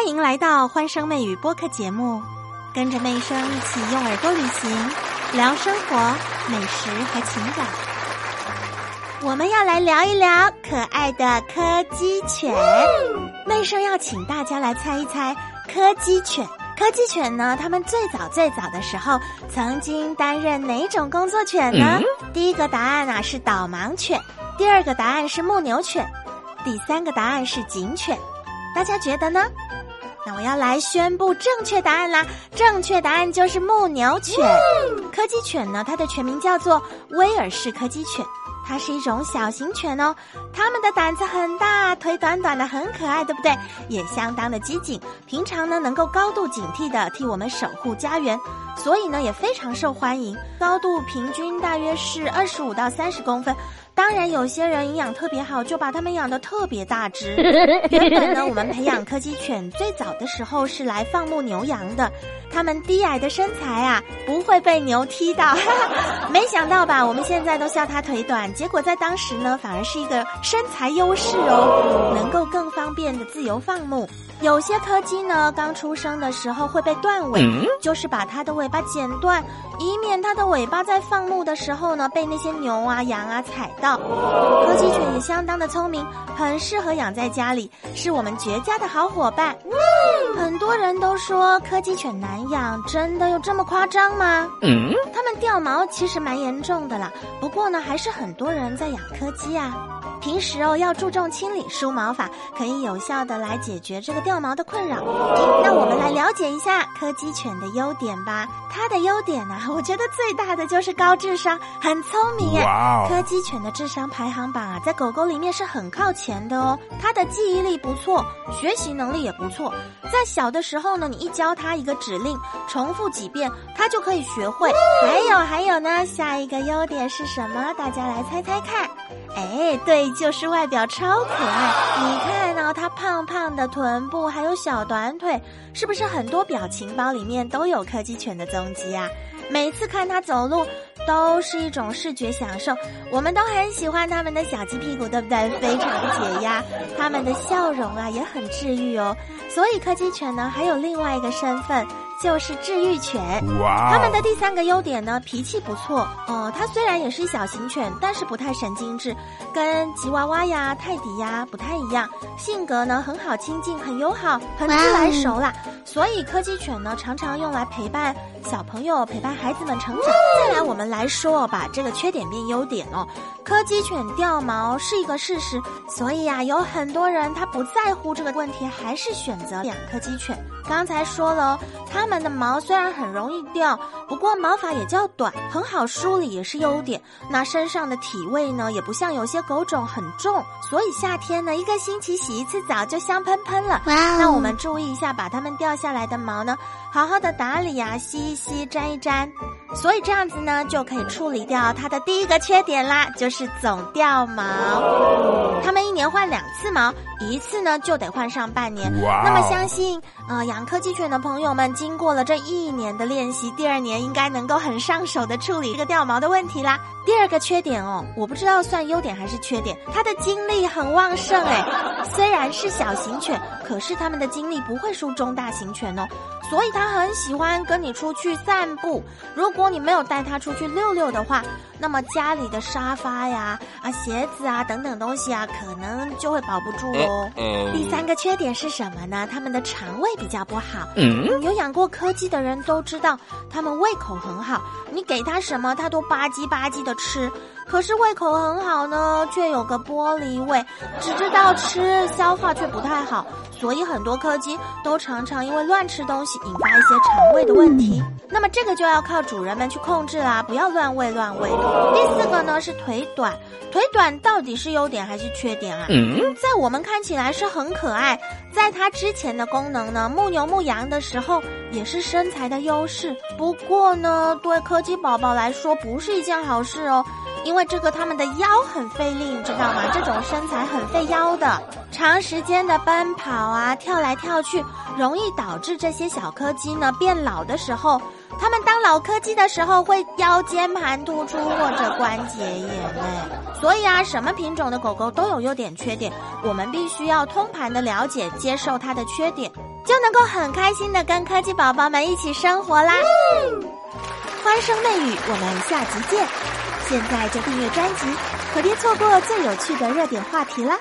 欢迎来到欢声妹语播客节目，跟着妹声一起用耳朵旅行，聊生活、美食和情感。我们要来聊一聊可爱的柯基犬。妹声要请大家来猜一猜柯基犬。柯基犬呢？它们最早最早的时候曾经担任哪种工作犬呢？第一个答案啊是导盲犬，第二个答案是牧牛犬，第三个答案是警犬。大家觉得呢？那我要来宣布正确答案啦！正确答案就是牧牛犬。柯基犬呢，它的全名叫做威尔士柯基犬。它是一种小型犬哦，它们的胆子很大，腿短短的很可爱，对不对？也相当的机警，平常呢能够高度警惕的替我们守护家园，所以呢也非常受欢迎，高度平均大约是二十五到三十公分。当然，有些人营养特别好，就把它们养的特别大只。原本呢，我们培养柯基犬最早的时候是来放牧牛羊的。它们低矮的身材啊，不会被牛踢到。没想到吧？我们现在都笑它腿短，结果在当时呢，反而是一个身材优势哦，能够更方便的自由放牧。有些柯基呢，刚出生的时候会被断尾，就是把它的尾巴剪断，以免它的尾巴在放牧的时候呢被那些牛啊、羊啊踩到。柯基犬也相当的聪明，很适合养在家里，是我们绝佳的好伙伴。很多人都说柯基犬难养，真的有这么夸张吗？嗯，它们掉毛其实蛮严重的啦，不过呢，还是很多人在养柯基啊。平时哦，要注重清理梳毛法，可以有效的来解决这个掉毛的困扰。那我们来了解一下柯基犬的优点吧。它的优点呢，我觉得最大的就是高智商，很聪明哎。柯基犬的智商排行榜啊，在狗狗里面是很靠前的哦。它的记忆力不错，学习能力也不错。在小的时候呢，你一教它一个指令，重复几遍，它就可以学会。还有还有呢，下一个优点是什么？大家来猜猜看。哎，对，就是外表超可爱。你看到它胖胖的臀部，还有小短腿，是不是很多表情包里面都有柯基犬的踪迹啊？每次看它走路，都是一种视觉享受。我们都很喜欢它们的小鸡屁股，对不对？非常的解压。它们的笑容啊，也很治愈哦。所以柯基犬呢，还有另外一个身份。就是治愈犬，它们的第三个优点呢，脾气不错哦。它虽然也是小型犬，但是不太神经质，跟吉娃娃呀、泰迪呀不太一样。性格呢很好亲近，很友好，很自来熟啦。所以柯基犬呢常常用来陪伴小朋友、陪伴孩子们成长。再来，我们来说把这个缺点变优点哦。柯基犬掉毛是一个事实，所以呀，有很多人他不在乎这个问题，还是选择养柯基犬。刚才说了，它们的毛虽然很容易掉，不过毛发也较短，很好梳理也是优点。那身上的体味呢，也不像有些狗种很重，所以夏天呢，一个星期洗一次澡就香喷喷了。那我们注意一下，把它们掉下来的毛呢，好好的打理呀，吸一吸，粘一粘。所以这样子呢，就可以处理掉它的第一个缺点啦，就是总掉毛。它们一年换两次毛，一次呢就得换上半年。那么相信，呃，养柯基犬的朋友们，经过了这一年的练习，第二年应该能够很上手的处理这个掉毛的问题啦。第二个缺点哦，我不知道算优点还是缺点，它的精力很旺盛哎。虽然是小型犬，可是它们的精力不会输中大型犬哦。所以它很喜欢跟你出去散步。如果你没有带它出去溜溜的话，那么家里的沙发呀、啊鞋子啊等等东西啊，可能就会保不住哦。第三个缺点是什么呢？它们的肠胃比较不好。有养过柯基的人都知道，它们胃口很好，你给它什么，它都吧唧吧唧的吃。可是胃口很好呢，却有个玻璃胃，只知道吃，消化却不太好，所以很多柯基都常常因为乱吃东西引发一些肠胃的问题。那么这个就要靠主人们去控制啦，不要乱喂乱喂。第四个呢是腿短，腿短到底是优点还是缺点啊？在我们看起来是很可爱，在它之前的功能呢，牧牛牧羊的时候也是身材的优势。不过呢，对柯基宝宝来说不是一件好事哦。因为这个他们的腰很费力，你知道吗？这种身材很费腰的，长时间的奔跑啊，跳来跳去，容易导致这些小柯基呢变老的时候，它们当老柯基的时候会腰间盘突出或者关节炎哎。所以啊，什么品种的狗狗都有优点缺点，我们必须要通盘的了解，接受它的缺点。就能够很开心的跟柯基宝宝们一起生活啦！欢声媚语，我们下集见！现在就订阅专辑，可别错过最有趣的热点话题啦！